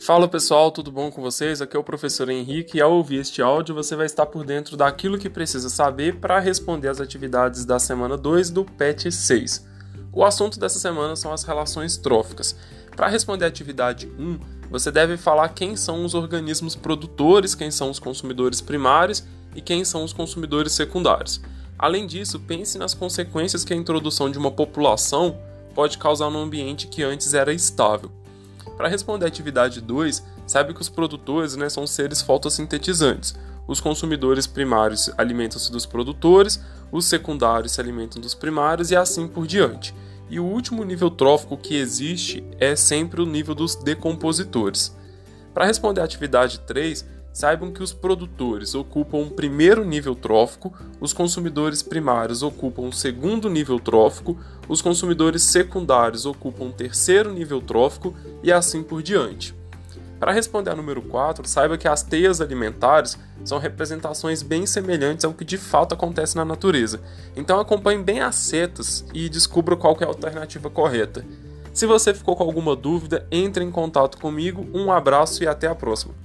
Fala pessoal, tudo bom com vocês? Aqui é o professor Henrique e ao ouvir este áudio você vai estar por dentro daquilo que precisa saber para responder às atividades da semana 2 do PET 6. O assunto dessa semana são as relações tróficas. Para responder a atividade 1, você deve falar quem são os organismos produtores, quem são os consumidores primários e quem são os consumidores secundários. Além disso, pense nas consequências que a introdução de uma população pode causar no ambiente que antes era estável. Para responder à atividade 2, sabe que os produtores né, são seres fotossintetizantes. Os consumidores primários alimentam-se dos produtores, os secundários se alimentam dos primários e assim por diante. E o último nível trófico que existe é sempre o nível dos decompositores. Para responder à atividade 3, saibam que os produtores ocupam o primeiro nível trófico, os consumidores primários ocupam o segundo nível trófico, os consumidores secundários ocupam o terceiro nível trófico e assim por diante. Para responder a número 4, saiba que as teias alimentares são representações bem semelhantes ao que de fato acontece na natureza. Então acompanhe bem as setas e descubra qual é a alternativa correta. Se você ficou com alguma dúvida, entre em contato comigo. Um abraço e até a próxima.